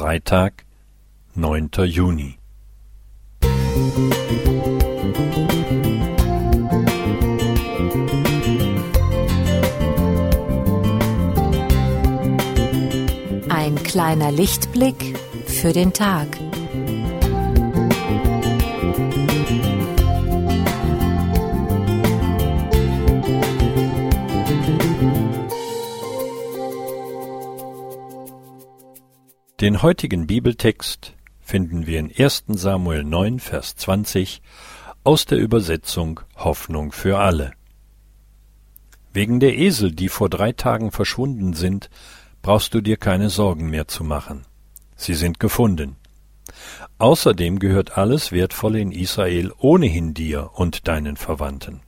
Freitag, 9. Juni. Ein kleiner Lichtblick für den Tag. Den heutigen Bibeltext finden wir in 1. Samuel 9, Vers 20 aus der Übersetzung Hoffnung für alle. Wegen der Esel, die vor drei Tagen verschwunden sind, brauchst du dir keine Sorgen mehr zu machen. Sie sind gefunden. Außerdem gehört alles Wertvolle in Israel ohnehin dir und deinen Verwandten.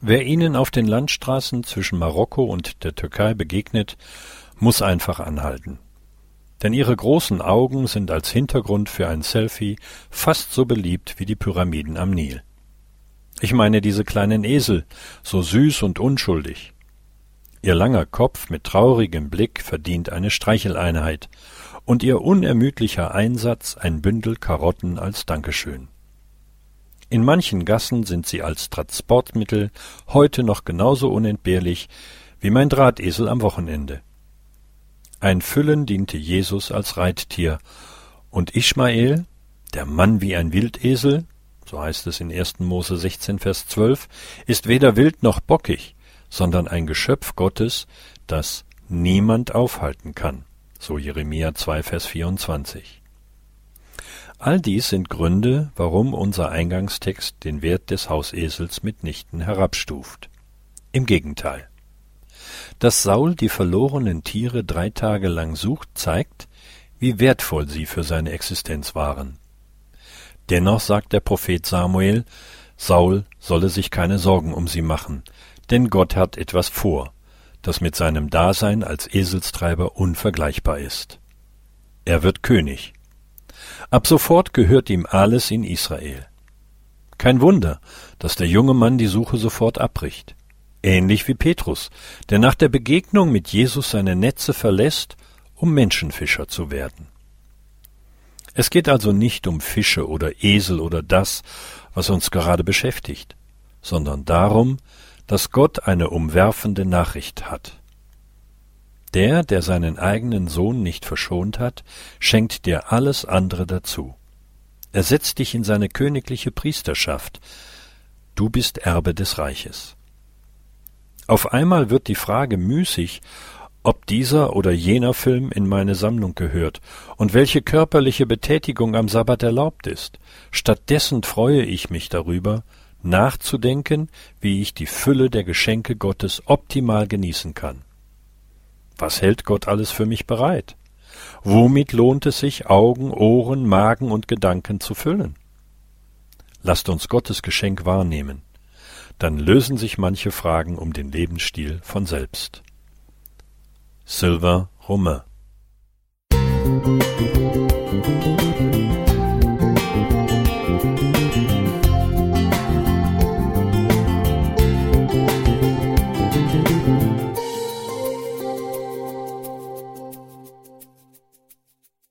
Wer ihnen auf den Landstraßen zwischen Marokko und der Türkei begegnet, muss einfach anhalten. Denn ihre großen Augen sind als Hintergrund für ein Selfie fast so beliebt wie die Pyramiden am Nil. Ich meine diese kleinen Esel, so süß und unschuldig. Ihr langer Kopf mit traurigem Blick verdient eine Streicheleinheit und ihr unermüdlicher Einsatz ein Bündel Karotten als Dankeschön. In manchen Gassen sind sie als Transportmittel heute noch genauso unentbehrlich wie mein Drahtesel am Wochenende. Ein Füllen diente Jesus als Reittier, und Ishmael, der Mann wie ein Wildesel, so heißt es in 1. Mose 16, Vers 12, ist weder wild noch bockig, sondern ein Geschöpf Gottes, das niemand aufhalten kann, so Jeremia 2, Vers 24. All dies sind Gründe, warum unser Eingangstext den Wert des Hausesels mitnichten herabstuft. Im Gegenteil. Dass Saul die verlorenen Tiere drei Tage lang sucht, zeigt, wie wertvoll sie für seine Existenz waren. Dennoch sagt der Prophet Samuel, Saul solle sich keine Sorgen um sie machen, denn Gott hat etwas vor, das mit seinem Dasein als Eselstreiber unvergleichbar ist. Er wird König. Ab sofort gehört ihm alles in Israel. Kein Wunder, dass der junge Mann die Suche sofort abbricht ähnlich wie Petrus, der nach der Begegnung mit Jesus seine Netze verlässt, um Menschenfischer zu werden. Es geht also nicht um Fische oder Esel oder das, was uns gerade beschäftigt, sondern darum, dass Gott eine umwerfende Nachricht hat. Der, der seinen eigenen Sohn nicht verschont hat, schenkt dir alles andere dazu. Er setzt dich in seine königliche Priesterschaft. Du bist Erbe des Reiches. Auf einmal wird die Frage müßig, ob dieser oder jener Film in meine Sammlung gehört und welche körperliche Betätigung am Sabbat erlaubt ist. Stattdessen freue ich mich darüber, nachzudenken, wie ich die Fülle der Geschenke Gottes optimal genießen kann. Was hält Gott alles für mich bereit? Womit lohnt es sich, Augen, Ohren, Magen und Gedanken zu füllen? Lasst uns Gottes Geschenk wahrnehmen dann lösen sich manche Fragen um den Lebensstil von selbst. Sylvain Romain